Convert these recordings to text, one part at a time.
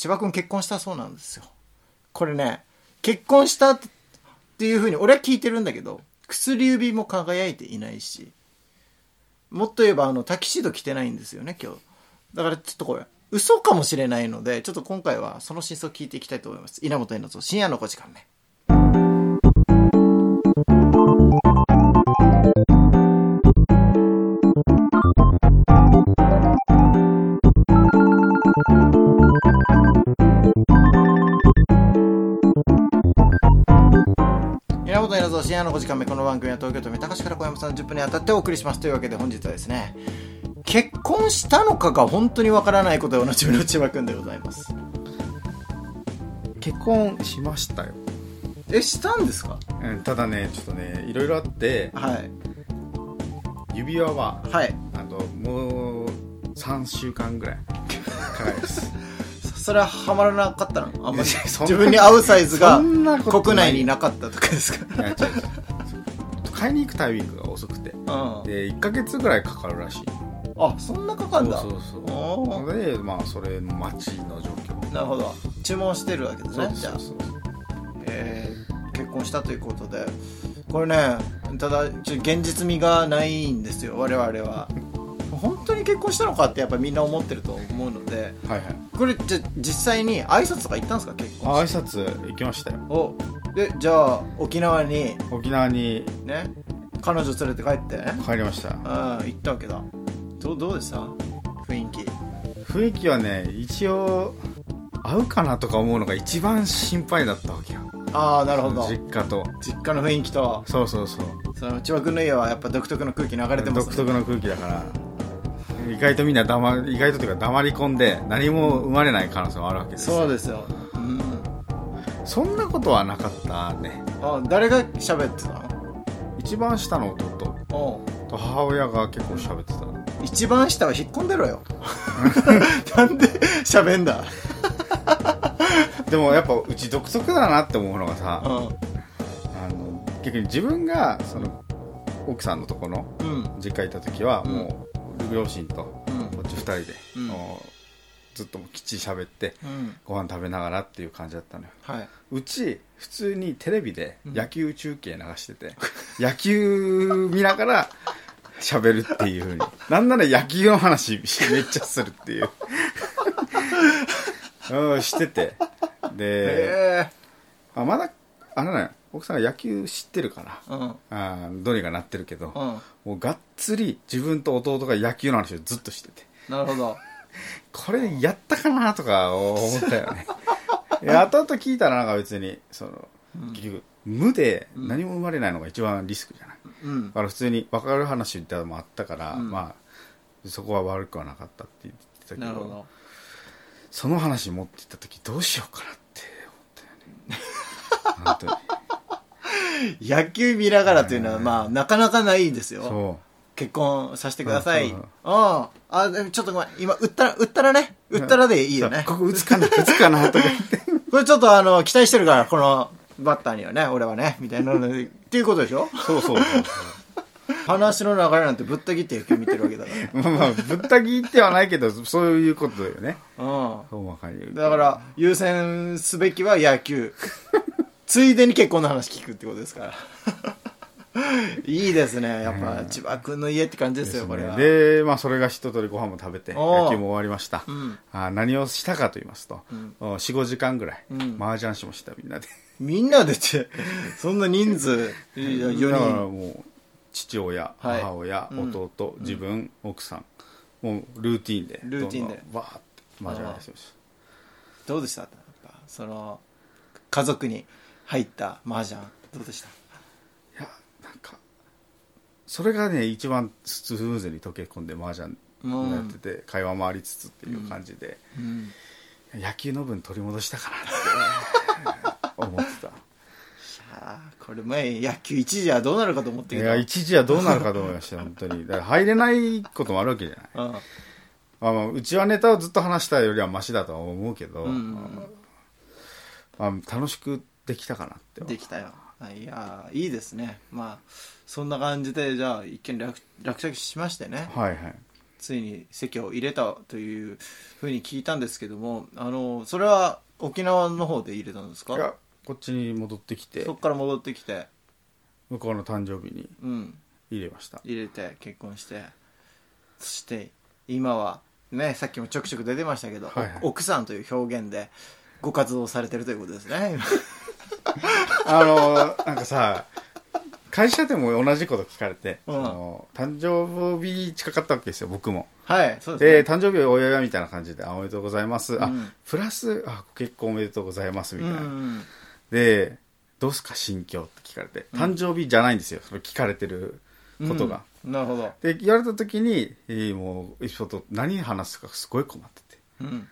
千葉君結婚したそうなんですよ。これね、結婚したっていうふうに俺は聞いてるんだけど、薬指も輝いていないし、もっと言えばあの、タキシード着てないんですよね、今日。だからちょっとこれ、嘘かもしれないので、ちょっと今回はその真相を聞いていきたいと思います。稲本稲造深夜の5時間目。稲本稲造深夜の5時間目この番組は東京都三鷹市から小山さん10分にあたってお送りしますというわけで本日はですね結婚したのかが本当にわからないことでおなじみの千葉君でございます。結婚しましたよ、えしたんですか？うん、ただねちょっとねいろいろあってはい。指輪ははい。あともう3週間ぐらいかかります それはハマらなかったの？あんまり。自分に合うサイズが国内になかったとかですか？買いに行くタイミングが遅くて。うん。で1ヶ月ぐらいかかるらしい。あそんなかかんだ？そうそうそう。でまあそれの待ちの状況。なるほど。注文してるわけですねじゃあ。えー結婚したということで。これねただちょ現実味がないんですよ我々は。本当に結婚したのかってやっぱみんな思ってると思うのではいはい。これじゃ実際に挨拶とか行ったんですか結婚あ挨拶行きましたよ。おでじゃあ沖縄に沖縄にね彼女連れて帰って？ね帰りました。ああ行ったわけだ。どうどうでした？雰囲気。雰囲気はね一応合うかなとか思うのが一番心配だったわけよ。ああなるほど。実家と。実家の雰囲気と。そうそうそう。その千葉君の家はやっぱ独特の空気流れてます独特の空気だから意外とみんな黙意外とというか黙り込んで何も生まれない可能性もあるわけですよ。そうですよ、うん、そんなことはなかったね。あ誰が喋ってたの？一番下の弟。と母親が結構喋ってた。一番下は引っ込んでろよ。なんで喋んだ？でもやっぱうち独特だなって思うのがさうあの結局自分がその奥さんのとこの実家行った時はうん。もう両親とうん。こっち二人で、ずっときっちり喋ってうん。ご飯食べながらっていう感じだったのよ。はい。うち普通にテレビでうん。野球中継流してて、野球見ながら喋るっていうふうに。なんなら野球の話めっちゃするっていう。うんしてて。でへあまだあのね奥さんが野球知ってるからえうん。あーどうにかなってるけど、うん。もうがっつり自分と弟が野球の話をずっとしてて。なるほど。これやったかなとか思ったよね。後々聞いたらなんか別にその、結局無で何も生まれないのが一番リスクじゃない、うん。だから普通に分かる話ってのもあったから、うん。まあそこは悪くはなかったって言ってたけどなるほど。その話持ってった時どうしようかなって思ったよね。本野球見ながらというのはうんまあなかなかないんですよ結婚させてください。うんそうあちょっとごめん。今、売ったら、売ったらね。売ったらでいいよね。ここ打つかな 打つかなとか言ってこれちょっとあの、期待してるから、このバッターにはね、俺はね、みたいなので。っていうことでしょ？そうそうそう 話の流れなんてぶった切って野球見てるわけだから。まあまあぶった切ってはないけどそういうことだよねうそうわかるん。だから、優先すべきは野球。ついでに結婚の話聞くってことですから。いいですね。やっぱ、千葉君の家って感じですよ、これは。で、まあ、それが一通りご飯も食べて、野球も終わりました。うん。あ何をしたかと言いますと、ん4、5時間ぐらい、うん麻雀しました、みんなで。みんなでって、そんな人数、4だから人。もう、父親、はい母親、うん弟、自分、奥さん、もうルーティンで、ルーティンでバーって麻雀やってましどうでした？やっぱその家族に入った麻雀どうでした？た。いや、なんか、それがね、一番スムーズに溶け込んで麻雀うんやってて、会話もありつつっていう感じで、うん野球の分取り戻したかなって思ってた。これ前野球一時はどうなるかと思っていや、一時はどうなるかと思いましたよ、本当に。だから入れないこともあるわけじゃない。うんまあまあ、うちはネタをずっと話したよりはマシだとは思うけど、うんうんまあ、楽しくできたかなって。できたよ。あいやーいいですね。まあそんな感じでじゃあ一見落落着しましてね。はいはい。ついに籍を入れたというふうに聞いたんですけどもあのそれは沖縄の方で入れたんですか？いやこっちに戻ってきて。そっから戻ってきて。向こうの誕生日にうん。入れました。入れて結婚して。そして今はねさっきもちょくちょく出てましたけど、はいはい。奥さんという表現でご活動されてるということですね あのなんかさ会社でも同じこと聞かれて、うん。その誕生日近かったわけですよ僕も。はいそうですで誕生日お祝いみたいな感じであおめでとうございます、あうん。プラスあご結婚おめでとうございますみねたいな、うんでどうすか心境って聞かれて。誕生日じゃないんですよそれ聞かれてることが、うん。なるほど。で言われた時に、えーもう一緒と何話すかすごい困ってて。うん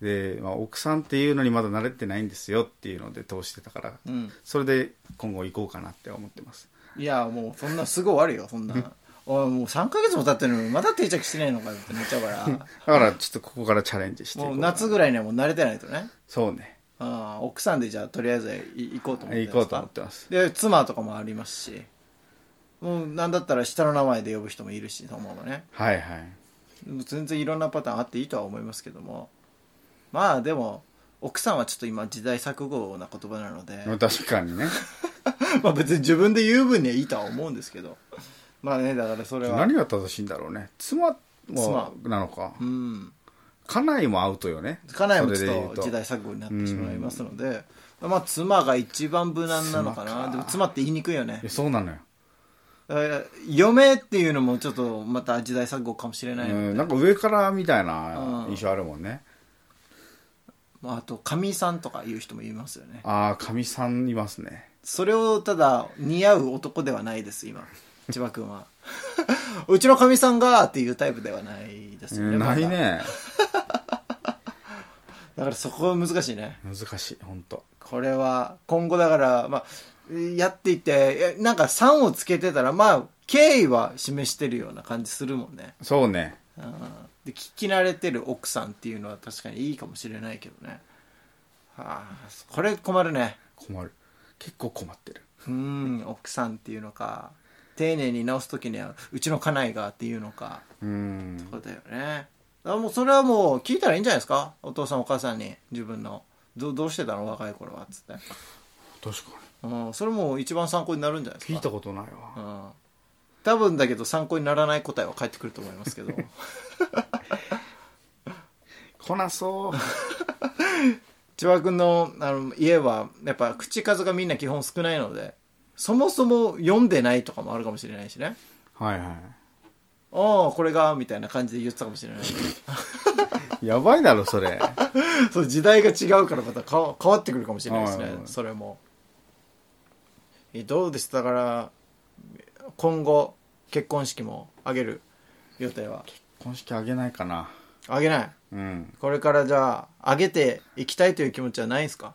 で、まあ、奥さんっていうのにまだ慣れてないんですよっていうので通してたからうん。それで今後行こうかなって思ってます。いやもうそんなすぐ終わるよそんな。おいもう3ヶ月も経ってるのにまだ定着してないのかよってなっちゃうから。だからちょっとここからチャレンジしてもう夏ぐらいにはもう慣れてないとね。そうね。ああ奥さんでじゃあとりあえずい行こうと思って行こうと思ってます。で妻とかもありますし。もうなんだったら下の名前で呼ぶ人もいるしと思うのね。はいはい。全然いろんなパターンあっていいとは思いますけどもまあでも奥さんはちょっと今時代錯誤な言葉なので確かにね。まあ別に自分で言う分にはいいとは思うんですけど。まあねだからそれは。何が正しいんだろうね。妻もなのか。うん。家内もアウトよね。家内もちょっと時代錯誤になってしまいますので、まあ妻が一番無難なのかな。でも妻って言いにくいよね。そうなのよ。えー嫁っていうのもちょっとまた時代錯誤かもしれないので、うんなんか上からみたいな印象あるもんね、まあ、あとかみさんとかいう人もいますよね。ああかみさんいますね。それをただ似合う男ではないです今。千葉君は。うちのかみさんがっていうタイプではないですよね、うんないね。だ。からそこは難しいね。難しい本当これは今後だから、まあ、やっていってえなんか3をつけてたらまあ敬意は示してるような感じするもんね。そうね。うんで聞き慣れてる奥さんっていうのは確かにいいかもしれないけどね。はあこれ困るね。困る。結構困ってる。うん奥さんっていうのか。丁寧に直す時にはうちの家内がっていうのか。うん。そうだよね。あもうそれはもう聞いたらいいんじゃないですか？お父さんお母さんに。自分の。どどうしてたの？若い頃はっつって、確かうん、それも一番参考になるんじゃないですか？に聞いたことないわ。うん多分だけど参考にならない答えは返ってくると思いますけど。来なそう。千葉君のあの家はやっぱ口数がみんな基本少ないのでそもそも読んでないとかもあるかもしれないしね。はいはああこれがみたいな感じで言ってたかもしれない。いやばいだろそれ。そう時代が違うからまた変わ変わってくるかもしれないですね。はいはいそれも。えどうですだから今後結婚式も挙げる予定は？婚式あげないかな。挙げない？うん。これからじゃあ挙げていきたいという気持ちはないですか？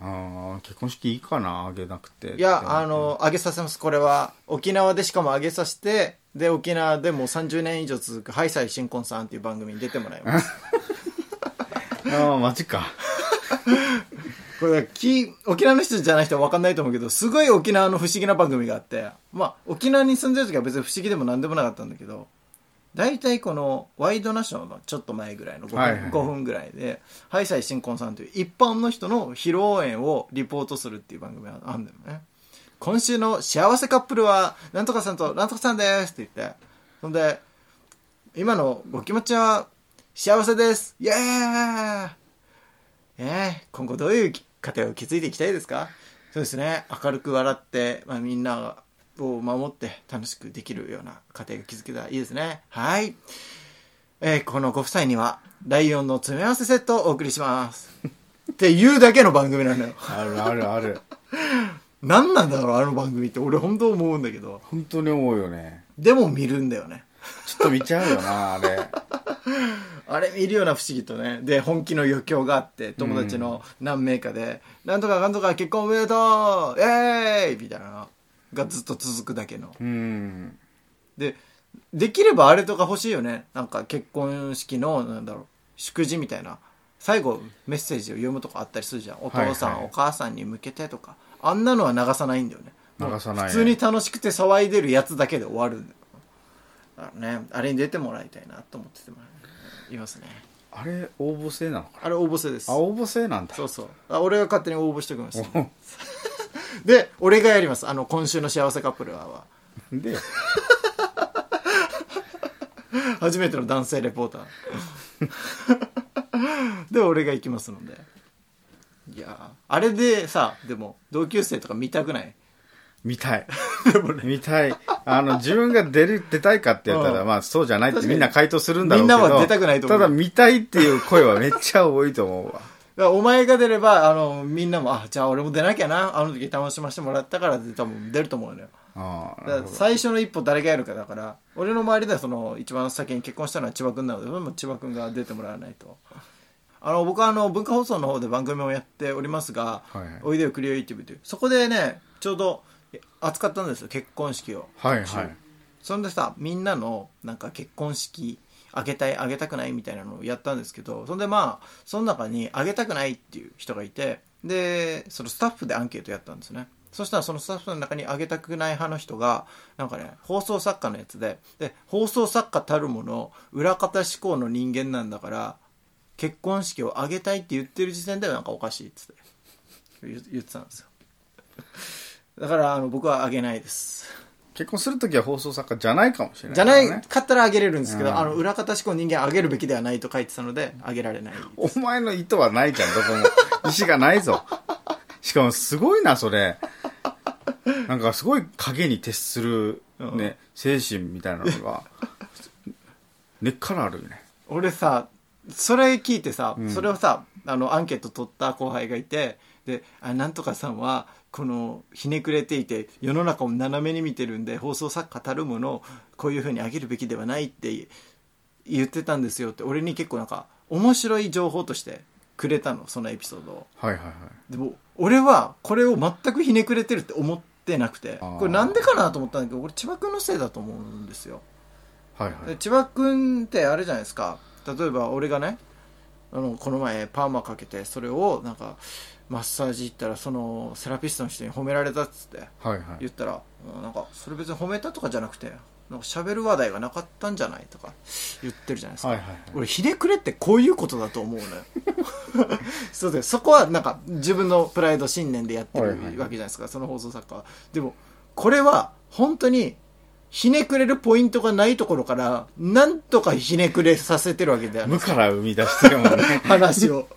あー結婚式いいかな？あげなくて。いやあの挙げさせます。これは沖縄でしかも挙げさせてで沖縄でもう30年以上続く「ハイサイ新婚さん」っていう番組に出てもらいます。ああマジか これき沖縄の人じゃない人は分かんないと思うけどすごい沖縄の不思議な番組があって。まあ沖縄に住んでる時は別に不思議でも何でもなかったんだけど大体このワイドナショーのちょっと前ぐらいの5分,、はいはい5分ぐらいでハイサイ新婚さんという一般の人の披露宴をリポートするっていう番組があるんだよね。今週の幸せカップルはなんとかさんとなんとかさんですって言って。ほんで今のご気持ちは幸せです!イエーイえー、今後どういう家庭を築いていきたいですか？そうですね。明るく笑って、まあ、みんなを守って楽しくできるような家庭が築けたらいいですね。はい、えーこのご夫妻にはライオンの詰め合わせセットをお送りします。っていうだけの番組なのよ。あるあるある。何なんだろうあの番組って。俺本当思うんだけど。本当に思うよね。でも見るんだよねちょっと見ちゃうよなあれ。あれ見るような不思議とね。で本気の余興があって友達の何名かで「なんとかかんとか結婚おめでとうイエーイ!」みたいなのがずっと続くだけの。うん。でできればあれとか欲しいよね。なんか結婚式のなんだろう祝辞みたいな。最後メッセージを読むとかあったりするじゃん。お父さん、はいはい。お母さんに向けてとか。あんなのは流さないんだよね。流さない普通に楽しくて騒いでるやつだけで終わる。んだよあのねあれに出てもらいたいなと思っててもいますね。あれ応募制なのかあれ応募制です。なあ応募制なんだ。そうそう。あ俺が勝手に応募しておきますで俺がやります。あの今週の幸せカップルはは。で？初めての男性レポーター。で俺が行きますので。いやー。あれでさでも同級生とか見たくない？見たい。見たい。あの自分が出る出たいかって言ったら、うん。まあそうじゃないってみんな回答するんだろうけどみんなは出たくないと思う。ただ見たいっていう声はめっちゃ多いと思うわ。だからお前が出ればあのみんなもあじゃあ俺も出なきゃな。あの時楽しませてもらったからって多分出ると思うのよ。ああだから最初の一歩誰がやるかだから俺の周りではその一番先に結婚したのは千葉君なのでもう千葉君が出てもらわないと。あの僕はあの文化放送の方で番組をやっておりますがはいはい「おいでよクリエイティブ」という。そこでねちょうど扱ったんですよ結婚式を。はいはい。そんでさみんなのなんか結婚式あげたいあげたくないみたいなのをやったんですけどそんでまあその中にあげたくないっていう人がいてでそのスタッフでアンケートやったんですね。そしたらそのスタッフの中にあげたくない派の人がなんかね放送作家のやつでで放送作家たるもの裏方志向の人間なんだから結婚式をあげたいって言ってる時点でなんかおかしいっつって言言ってたんですよだからあの僕はあげないです。結婚するときは放送作家じゃないかもしれないじゃないかったらあげれるんですけど、うん。あの裏方志向人間あげるべきではないと書いてたのであげられないお前の意図はないじゃんどこも。意思がないぞ。しかもすごいなそれ。なんかすごい影に徹する、ね精神みたいなのが根っからあるよね。俺さそれ聞いてさ、ん。それをさあのアンケート取った後輩がいてであなんとかさんはこのひねくれていて世の中を斜めに見てるんで放送作家たるものをこういうふうにあげるべきではないって言ってたんですよって俺に結構なんか面白い情報としてくれたのそのエピソードを。はいはいはいでも俺はこれを全くひねくれてるって思ってなくて。これなんでかなと思ったんだけど俺千葉君のせいだと思うんですよ。はいはい。で千葉君ってあれじゃないですか。例えば俺がねあのこの前パーマかけてそれをなんかマッサージ行ったらそのセラピストの人に褒められたっつってはいはい。言ったらうんなんかそれ別に褒めたとかじゃなくてなんか喋る話題がなかったんじゃないとか言ってるじゃないですか、はいはいはい。俺ひねくれってこういうことだと思うのよ。そうでそこはなんか自分のプライド信念でやってるわはいはい。けじゃないですか、その放送作家は。でもこれは本当にひねくれるポイントがないところからなんとかひねくれさせてるわけだよね。無から生み出してるもんね。話を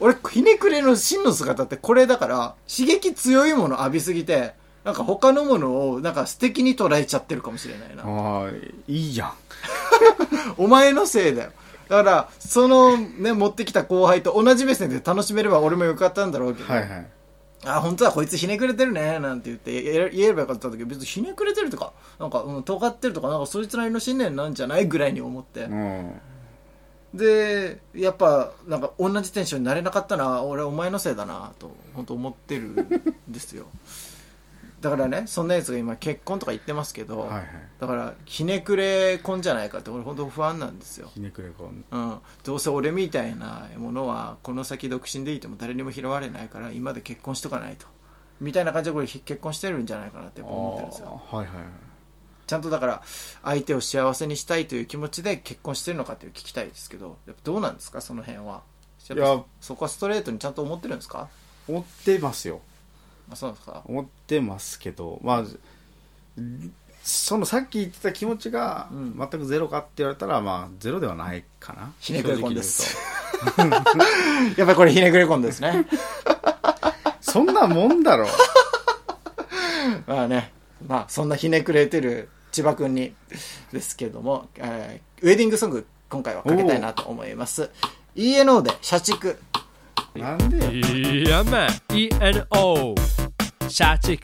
俺ひねくれの真の姿ってこれだから刺激強いもの浴びすぎてなんか他のものをなんか素敵に捉えちゃってるかもしれないな。ああいいじゃん。お前のせいだよ。だから、そのね、持ってきた後輩と同じ目線で楽しめれば俺もよかったんだろうけど、はいはい。あ、本当だ、こいつひねくれてるね、なんて言って言え言えばよかったんだけど、別にひねくれてるとか、なんか、うん、尖ってるとか、なんかそいつなりの信念なんじゃないぐらいに思って。うんで、やっぱ、なんか同じテンションになれなかったな、俺お前のせいだな、と、本当思ってるんですよ。だからね、そんなやつが今結婚とか言ってますけど、はいはい。だから、ひねくれ婚じゃないかって俺本当不安なんですよ。ひねくれこんうん、どうせ俺みたいなものはこの先独身でいても誰にも拾われないから今で結婚しとかないと。みたいな感じでこれ結婚してるんじゃないかなって思ってるんですよ。はいはいはいちゃんとだから相手を幸せにしたいという気持ちで結婚してるのかっていう聞きたいですけどやっぱどうなんですかその辺は？いや。そこはストレートにちゃんと思ってるんですか？思ってますよ。あそうですか？思ってますけどまあそのさっき言ってた気持ちがうん。全くゼロかって言われたらまあゼロではないかな。ひねくれ婚です やっぱりこれひねくれ婚ですね。そんなもんだろ まあね。まあそんなひねくれてる千葉君にですけども、えーウェディングソング今回はかけたいなと思います。ENO で社畜。なんでいや。まあ ENO 社畜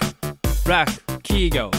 ブラック企業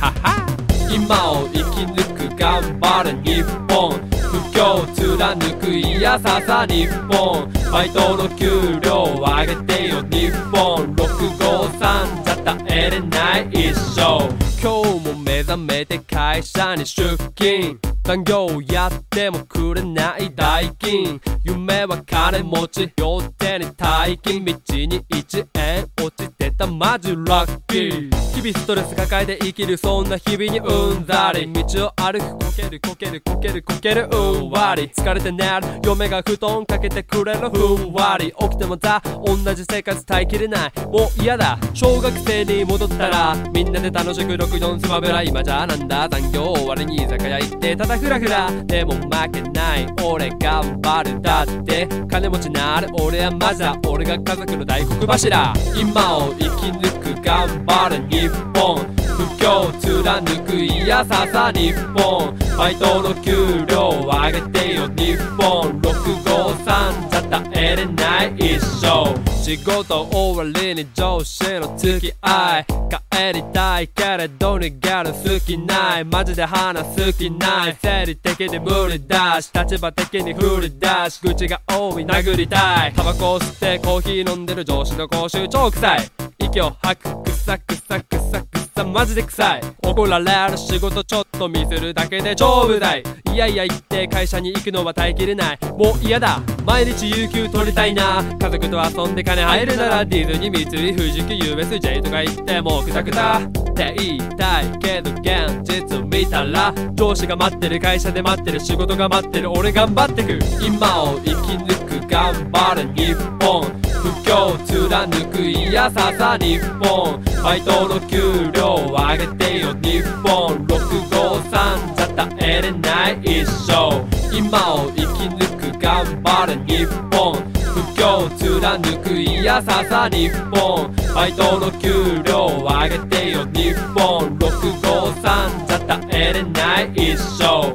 はは今を生き抜く頑張る日本。不況貫くいやささ日本。バイトの給料を上げてよ日本。653じゃ耐えれない一生。今日もめて会社に出勤。残業やってもくれない代金。夢は金持ち両手に大金道に1円落ちてたマジラッキー。日々ストレス抱えて生きるそんな日々にうんざり。道を歩くこけるこけるこけるこけるうんわり。疲れて寝る嫁が布団かけてくれるふんわり。起きてもさ同じ生活耐えきれない。もう嫌だ。小学生に戻ったらみんなで楽しく64スマブラ。今じゃなんだ？残業終わりに居酒屋行ってただフラフラでも負けない俺頑張るだって。金持ちなる俺はマジだ俺が家族の大黒柱。今を生き抜く頑張る日本。不況貫くいやささ日本。バイトの給料上げてよ日本653じゃ耐えれない一生仕事終わりに上司の付き合い。帰りたいけれど逃げる好きない。マジで話す気ない。生理的に無理だし立場的に不利だし口が多い。殴りたい。タバコ吸ってコーヒー飲んでる上司の口臭超臭い息を吐くくさくさくさくさマジで臭い。怒られる仕事ちょっとミスるだけで超無駄い。やいや言って会社に行くのは耐えきれない。もう嫌だ。毎日有給取りたいな。家族と遊んで金入るならディズニー三井富士急 USJ とか行ってもうくたくた。って言いたいけど現実見たら上司が待ってる会社で待ってる仕事が待ってる。俺頑張ってく。今を生き抜く。頑張る日本。不況貫くいやささ日本バイトの給料上げてよ日本。653じゃ耐えれない一生。今を生き抜く頑張る日本。不況貫くいやささ日本バイトの給料上げてよ日本。653じゃ耐えれない一生。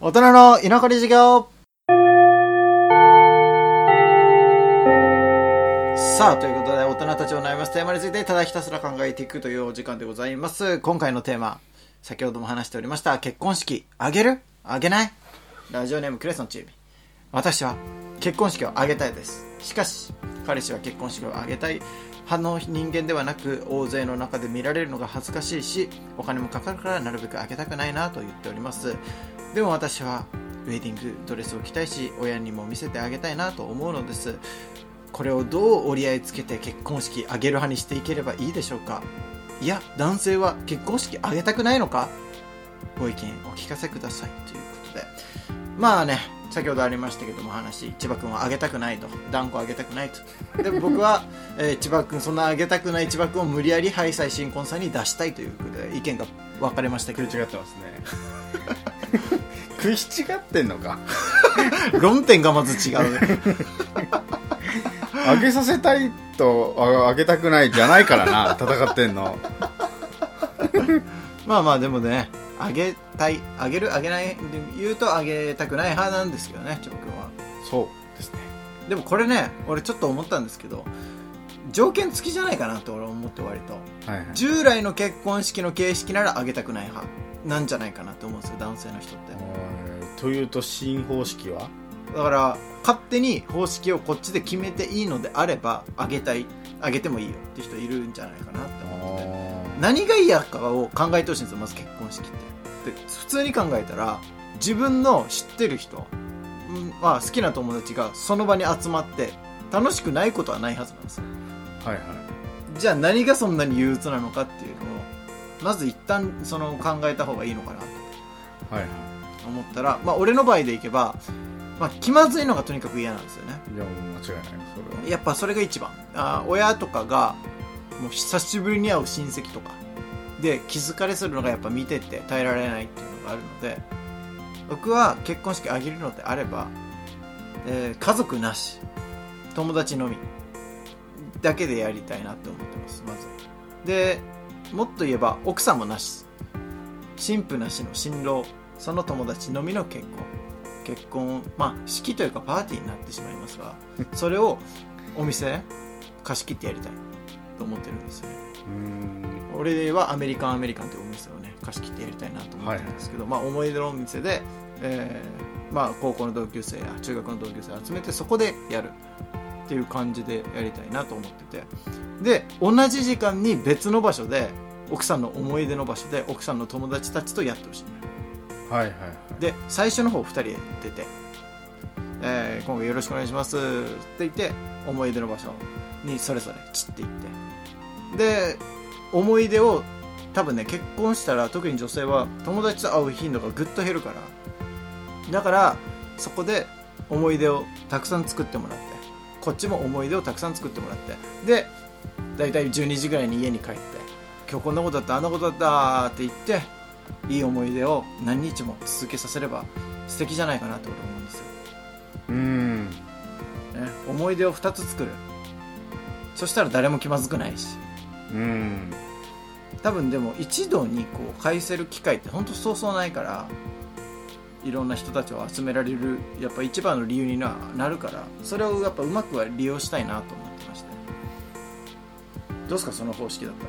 大人の居残り授業。さあ、ということで、大人たちを悩ますテーマについて、ただひたすら考えていくというお時間でございます。今回のテーマ、先ほども話しておりました、結婚式、あげる？あげないラジオネームクレソンチーム。私は、結婚式をあげたいです。しかし、彼氏は結婚式をあげたい派の人間ではなく、大勢の中で見られるのが恥ずかしいし、お金もかかるからなるべくあげたくないなと言っております。でも私は、ウェディングドレスを着たいし、親にも見せてあげたいなと思うのです。これをどう折り合いつけて結婚式挙げる派にしていければいいでしょうか？いや男性は結婚式挙げたくないのか？ご意見お聞かせくださいということで。まあね先ほどありましたけども話千葉君は挙げたくないと。断固挙げたくないと。で僕は、えー千葉君そんな挙げたくない千葉君を無理やりハイサイ新婚さんに出したいということで意見が分かれました。けど食い違ってますね。食い違ってんのか。論点がまず違うねあげさせたいとああげたくないじゃないからな 戦ってんの まあまあでもね、あげたい、あげる、あげないで言うとあげたくない派なんですけどね、チョ君は。そうですねでもこれね、俺ちょっと思ったんですけど、条件付きじゃないかなと俺は思って割と。はいはい従来の結婚式の形式ならあげたくない派なんじゃないかなと思うんですよ、男性の人って。えーというと新方式は？だから、勝手に方式をこっちで決めていいのであれば、あげたい、あげてもいいよって人いるんじゃないかなって思ってて。何が嫌かを考えてほしいんですよまず結婚式って。で普通に考えたら自分の知ってる人、うんまあ、好きな友達がその場に集まって楽しくないことはないはずなんですよ。はいはい。じゃあ何がそんなに憂鬱なのかっていうのをまず一旦その考えた方がいいのかなとはいはい。思ったら、まあ、俺の場合でいけば、まあ、気まずいのがとにかく嫌なんですよね。いやもう間違いない。それは。やっぱそれが一番。あー親とかがもう久しぶりに会う親戚とか。で気疲れするのがやっぱ見てて耐えられないっていうのがあるので。僕は結婚式挙げるのであれば、えー家族なし。友達のみ。だけでやりたいなって思ってますまず。でもっと言えば奥さんもなし。新婦なしの新郎。その友達のみの結婚結婚まあ式というかパーティーになってしまいますが それをお店貸し切ってやりたいと思ってるんですよね。俺はアメリカンアメリカンというお店をね貸し切ってやりたいなと思ってるんですけど、まあ思い出のお店で、えーまあ高校の同級生や中学の同級生を集めてそこでやるっていう感じでやりたいなと思ってて。で同じ時間に別の場所で奥さんの思い出の場所で奥さんの友達たちとやってほしい。のよはいはいで最初の方2人で出て、えー今回よろしくお願いします」って言って思い出の場所にそれぞれ散っていって。で思い出を多分ね結婚したら特に女性は友達と会う頻度がぐっと減るから。だからそこで思い出をたくさん作ってもらって。こっちも思い出をたくさん作ってもらって。で大体12時ぐらいに家に帰って。今日こんなことだったあんなことだったって言っていい思い出を何日も続けさせれば素敵じゃないかなって俺思うんですよ、うん。ね、思い出を2つ作る。そしたら誰も気まずくないし。うん。多分でも一度にこう返せる機会って本当そうそうないからいろんな人たちを集められるやっぱ一番の理由にななるからそれをやっぱうまくは利用したいなと思ってまして。どうですか？その方式だった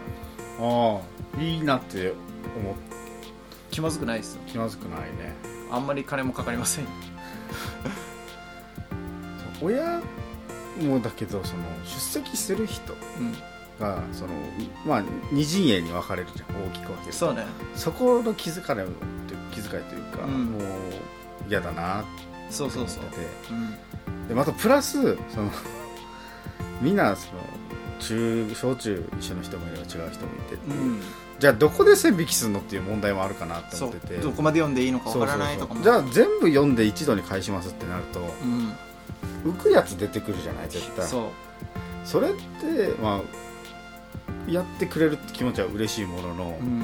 ら。ああいいなって思っ気まずくないですよ。気まずくないね。あんまり金もかかりません。親もだけどその出席する人うん。がそのまあ二陣営に分かれるじゃん大きく分けると。そうね。そこの気遣いという気遣いというか、うん。もう嫌だなってそうそうそう。思っててうん。でまたプラスその みんなその中小中一緒の人もいれば違う人もいてっていう、うん。じゃあどこで線引きするのっていう問題もあるかなってそ思ってて。う。どこまで読んでいいのかわからないとかも。じゃあ全部読んで一度に返しますってなるとうん。浮くやつ出てくるじゃない絶対。そう。それってまあやってくれるって気持ちは嬉しいものの、うん。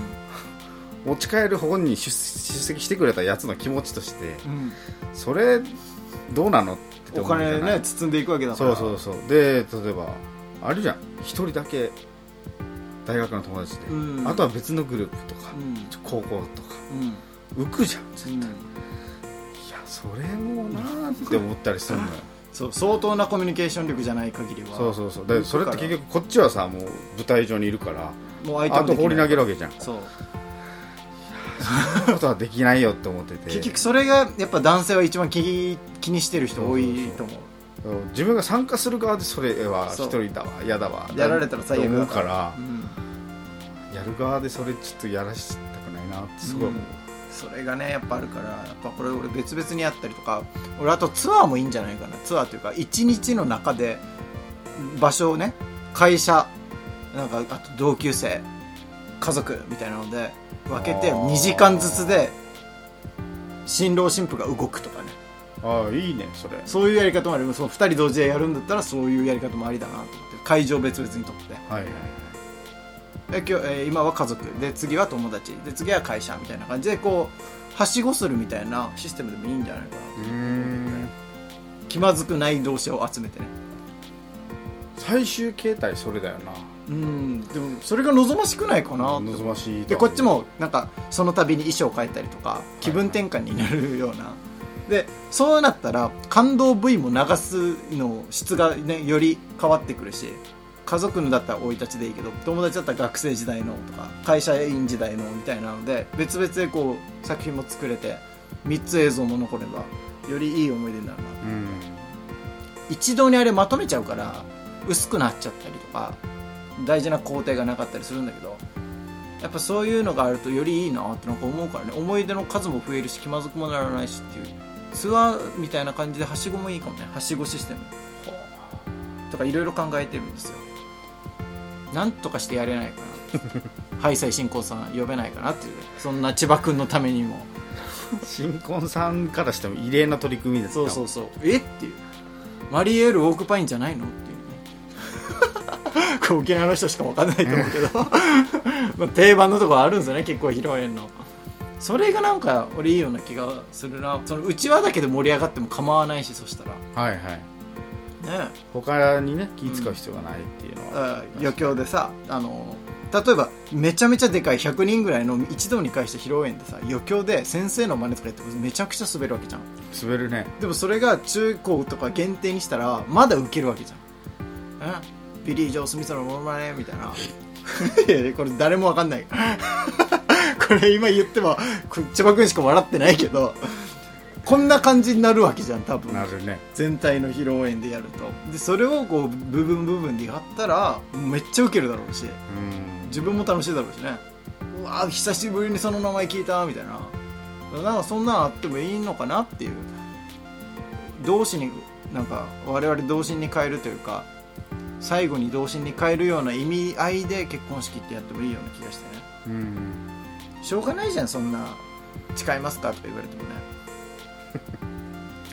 持ち帰る本に出出席してくれたやつの気持ちとしてうん。それどうなのってお金ね包んでいくわけだから。そうそうそう。で例えばあるじゃん。一人だけ大学の友達で、うん。あとは別のグループとか、うん。高校とか。うん。浮くじゃんうん。いやそれもなーって思ったりするのよ。そう相当なコミュニケーション力じゃない限りは。そうそうそう。でそれって結局こっちはさもう舞台上にいるからもう相手あと放り投げるわけじゃん。そう。そんなことはできないよって思ってて。結局それがやっぱ男性は一番気気にしてる人多いと思う自分が参加する側でそれは一人だわ。嫌だわ。やられたら最悪だうから。うん。やる側でそれちょっとやらしたくないなってすごい思う、それがねやっぱあるからやっぱこれ俺別々にやったりとか俺あとツアーもいいんじゃないかな。ツアーというか一日の中で場所をね会社なんかあと同級生家族みたいなので分けてあー。2時間ずつで新郎新婦が動くとか。ねああいいねそれ。そういうやり方もある。その2人同時でやるんだったらそういうやり方もありだなと思って。会場別々にとって。はいで今日、えー今は家族。で次は友達。で次は会社みたいな感じでこうはしごするみたいなシステムでもいいんじゃないかな。うーん。気まずくない同士を集めてね。最終形態それだよな。うん。でもそれが望ましくないかな望ましいでこっちもなんかその度に衣装変えたりとか気分転換になるような、でそうなったら感動部位も流すの質がねより変わってくるし家族のだったら生い立ちでいいけど友達だったら学生時代のとか会社員時代のみたいなので別々でこう作品も作れて3つ映像も残ればよりいい思い出になるな。うん。一度にあれまとめちゃうから薄くなっちゃったりとか大事な工程がなかったりするんだけどやっぱそういうのがあるとよりいいなってなんか思うからね。思い出の数も増えるし気まずくもならないしっていうツアーみたいな感じではしごもいいかもね。はしごシステム。とかいろいろ考えてるんですよ。なんとかしてやれないかな。ハイサイ新婚さん呼べないかなっていう。そんな千葉君のためにも。新婚さんからしても異例な取り組みですそうそうそう。え？っていう。マリエールウォークパインじゃないの？っていうね。これ沖縄の人しか分かんないと思うけど。まあ定番のところあるんですよね結構披露宴のそれがなんか俺いいような気がするな。そのうちわだけで盛り上がっても構わないしそしたら。はいはい。ね。他にね気使う必要がないっていうのは、あ余興でさあの例えばめちゃめちゃでかい100人ぐらいの一堂に会した披露宴でさ余興で先生の真似とかやってめちゃくちゃ滑るわけじゃん。滑るね。でもそれが中高とか限定にしたらまだウケるわけじゃん。えビリー・ジョー・スミスのモノマネみたいな。これ誰もわかんない。これ今言っても、こ千葉君しか笑ってないけど、こんな感じになるわけじゃん、多分。なるね全体の披露宴でやると。で、それをこう、部分部分でやったら、めっちゃウケるだろうし、うん自分も楽しいだろうしね。うわぁ、久しぶりにその名前聞いた、みたいな。なんかそんなのあってもいいのかなっていう同志になんか我々同心に変えるというか最後に同心に変えるような意味合いで結婚式ってやってもいいような気がしてねうんしょうがないじゃんそんな。誓いますかとか言われてもね。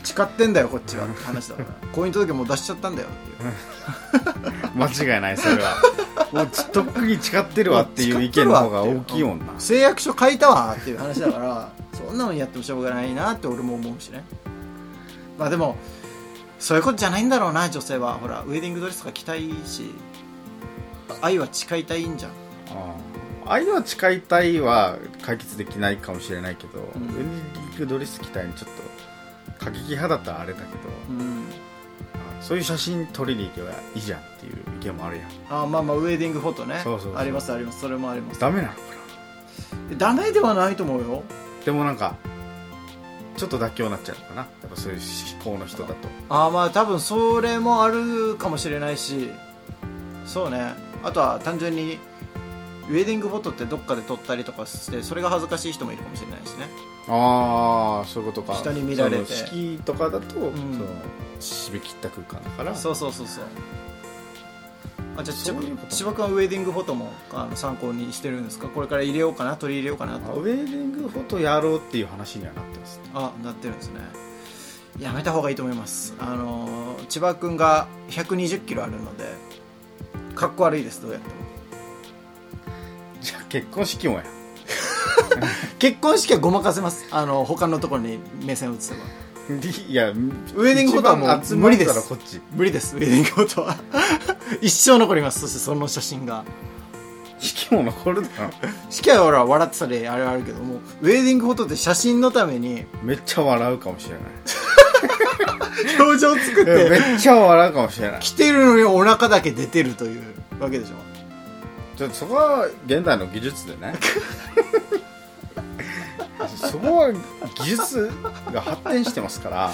誓ってんだよこっちは。って話だから。婚姻届もう出しちゃったんだよっていう。間違いないそれは。もうとっくに誓ってるわっていう意見の方が大きいもんな。誓約書書いたわっていう話だからそんなのやってもしょうがないなって俺も思うしね。まあでもそういうことじゃないんだろうな女性は。ほらウェディングドレスとか着たいし愛は誓いたいんじゃん。ああ愛は誓いたいは解決できないかもしれないけど、ん。ウェディングドレス着たいにちょっと過激派だったらあれだけど、うん。あそういう写真撮りに行けばいいじゃんっていう意見もあるやん。あまあまあウェディングフォトね。そうそうありますあります。それもあります。ダメなのかダメではないと思うよ。なでもなんかちょっと妥協になっちゃうのかな？やっぱそういう思考の人だと。あまあ多分それもあるかもしれないし。そうね。あとは単純にウェディングフォトってどっかで撮ったりとかしてそれが恥ずかしい人もいるかもしれないしね。ああそういうことか。人に見られて。式とかだと、ん。その締め切った空間だから。そうそうそうそう。あじゃあそういうこと千葉君はウェディングフォトもあの参考にしてるんですか？これから入れようかな取り入れようかなあとウェディングフォトやろうっていう話にはなってますあなってるんですね。やめた方がいいと思います。あのー千葉君が1 2 0キロあるのでかっこ悪いですどうやっても結婚式もや。結婚式はごまかせます。あの他のところに目線を移せば。いやウウェディングフォトはもう無理です。無理です。ウェディングフォトは。一生残ります。そしてその写真が。式も残るだろ。式はほら笑ってたりあれあるけどもウェディングフォトって写真のためにめっちゃ笑うかもしれない。表情作ってめっちゃ笑うかもしれない。着てるのにお腹だけ出てるというわけでしょちょそこは現代の技術でね。そこは技術が発展してますから。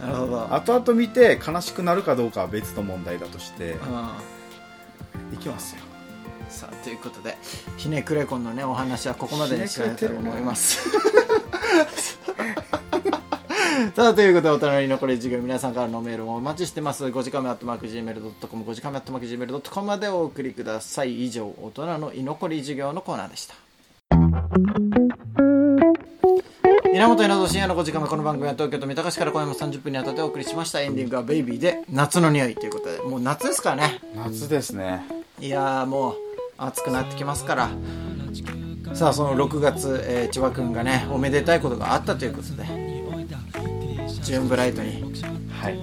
なるほど。後々見て悲しくなるかどうかは別の問題だとして。うん。いきますよ。さあということでひねくれこんのねお話はここまでにしたいと思います さあということでお隣に残り授業皆さんからのメールをお待ちしてます。5時間目アットマーク Gmail.com 5時間目アットマーク Gmail.com までお送りください。以上大人の居残り授業のコーナーでした。稲本稲造深夜の5時間目この番組は東京と三鷹市から今夜も30分にあたってお送りしました。エンディングは「ベイビー」で夏の匂いということでもう夏ですからね。夏ですね。いやーもう暑くなってきますから。さあその6月、えー千葉君がねおめでたいことがあったということでジューンブライトにはい。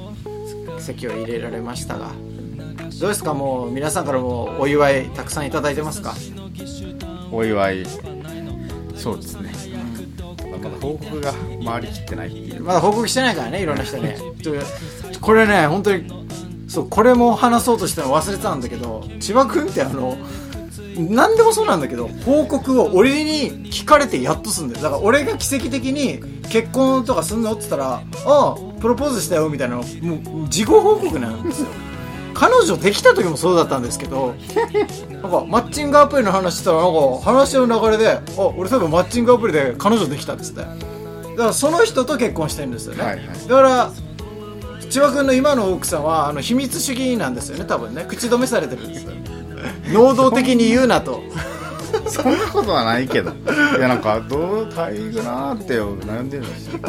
席を入れられましたがどうですか？もう皆さんからもお祝いたくさんいただいてますか？お祝い。そうですね。まだ報告が回りきってないっていう。まだ報告してないからねいろんな人ね。ちょこれね本当にそうこれも話そうとしたの忘れてたんだけど千葉君ってあの何でもそうなんだけど報告を俺に聞かれてやっとすんだよ。だから俺が奇跡的に結婚とかすんの？って言ったら「ああプロポーズしたよ」みたいな。のもう事後報告なんですよ。彼女できた時もそうだったんですけどなんかマッチングアプリの話したらなんか話の流れで「あ俺多分マッチングアプリで彼女できた」っつって。だからその人と結婚してるんですよね、はいはい。だから千葉君の今の奥さんはあの秘密主義なんですよね多分ね。口止めされてるんですよ。能動的に言うなと そんなことはないけど。いやなんかどう待遇なーって悩んでるんですよ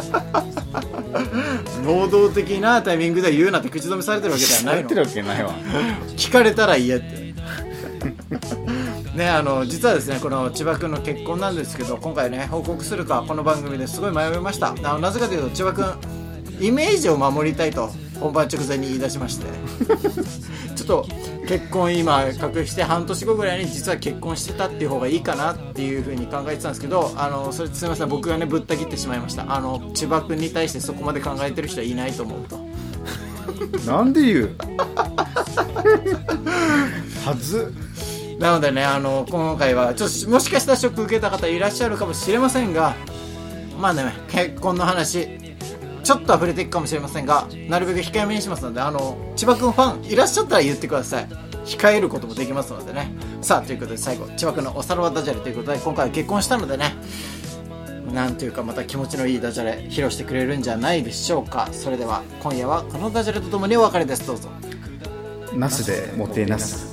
能動的なタイミングで言うなって口止めされてるわけではないの。やってるわけないわ。聞かれたら言えって。ねあの実はですねこの千葉君の結婚なんですけど今回ね報告するかこの番組ですごい迷いました。あのなぜかというと千葉君イメージを守りたいと本番直前に言い出しまして。ちょっと結婚今隠して半年後ぐらいに実は結婚してたっていう方がいいかなっていうふうに考えてたんですけどあのそれすみません。僕がねぶった切ってしまいました。あの千葉君に対してそこまで考えてる人はいないと思うと。なんで言う？はず。なのでねあの今回はちょっともしかしたらショック受けた方いらっしゃるかもしれませんがまあね結婚の話ちょっと溢れていくかもしれませんがなるべく控えめにしますのであの千葉君ファンいらっしゃったら言ってください。控えることもできますのでね。さあということで最後千葉君のおさらばダジャレということで今回は結婚したのでねなんというかまた気持ちのいいダジャレ披露してくれるんじゃないでしょうか。それでは今夜はこのダジャレとともにお別れです。どうぞ。ナスでもてなす。